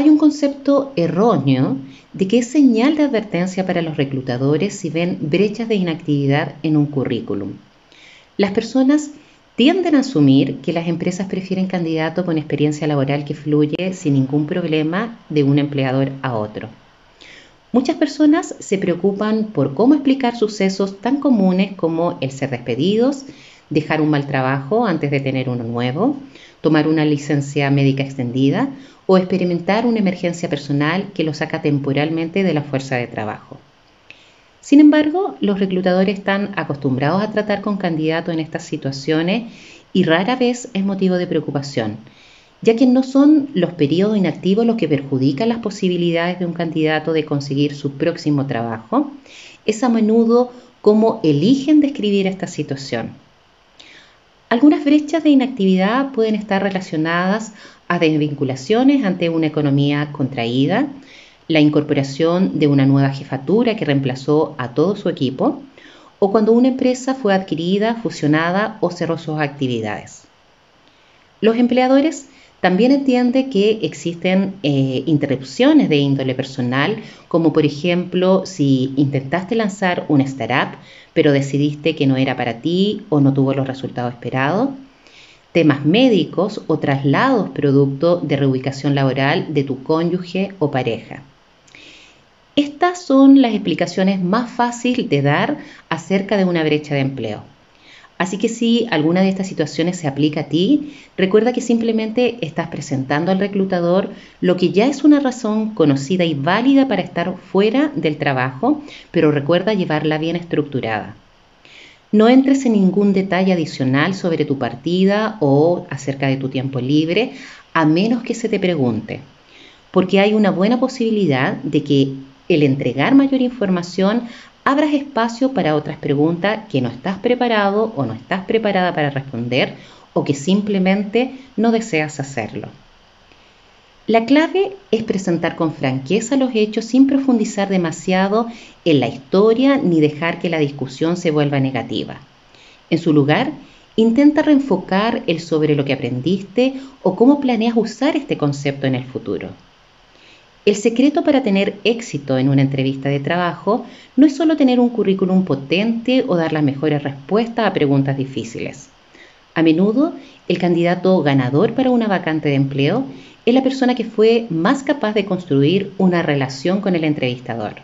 Hay un concepto erróneo de que es señal de advertencia para los reclutadores si ven brechas de inactividad en un currículum. Las personas tienden a asumir que las empresas prefieren candidatos con experiencia laboral que fluye sin ningún problema de un empleador a otro. Muchas personas se preocupan por cómo explicar sucesos tan comunes como el ser despedidos, dejar un mal trabajo antes de tener uno nuevo, tomar una licencia médica extendida o experimentar una emergencia personal que lo saca temporalmente de la fuerza de trabajo. Sin embargo, los reclutadores están acostumbrados a tratar con candidatos en estas situaciones y rara vez es motivo de preocupación, ya que no son los periodos inactivos los que perjudican las posibilidades de un candidato de conseguir su próximo trabajo, es a menudo cómo eligen describir esta situación. Algunas brechas de inactividad pueden estar relacionadas a desvinculaciones ante una economía contraída, la incorporación de una nueva jefatura que reemplazó a todo su equipo, o cuando una empresa fue adquirida, fusionada o cerró sus actividades. Los empleadores también entiende que existen eh, interrupciones de índole personal, como por ejemplo si intentaste lanzar una startup, pero decidiste que no era para ti o no tuvo los resultados esperados. Temas médicos o traslados producto de reubicación laboral de tu cónyuge o pareja. Estas son las explicaciones más fáciles de dar acerca de una brecha de empleo. Así que si alguna de estas situaciones se aplica a ti, recuerda que simplemente estás presentando al reclutador lo que ya es una razón conocida y válida para estar fuera del trabajo, pero recuerda llevarla bien estructurada. No entres en ningún detalle adicional sobre tu partida o acerca de tu tiempo libre, a menos que se te pregunte, porque hay una buena posibilidad de que el entregar mayor información abras espacio para otras preguntas que no estás preparado o no estás preparada para responder o que simplemente no deseas hacerlo. La clave es presentar con franqueza los hechos sin profundizar demasiado en la historia ni dejar que la discusión se vuelva negativa. En su lugar, intenta reenfocar el sobre lo que aprendiste o cómo planeas usar este concepto en el futuro. El secreto para tener éxito en una entrevista de trabajo no es solo tener un currículum potente o dar las mejores respuestas a preguntas difíciles. A menudo, el candidato ganador para una vacante de empleo es la persona que fue más capaz de construir una relación con el entrevistador.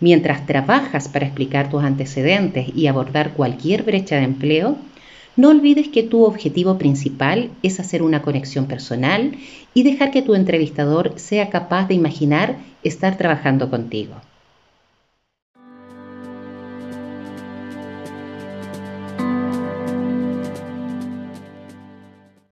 Mientras trabajas para explicar tus antecedentes y abordar cualquier brecha de empleo, no olvides que tu objetivo principal es hacer una conexión personal y dejar que tu entrevistador sea capaz de imaginar estar trabajando contigo.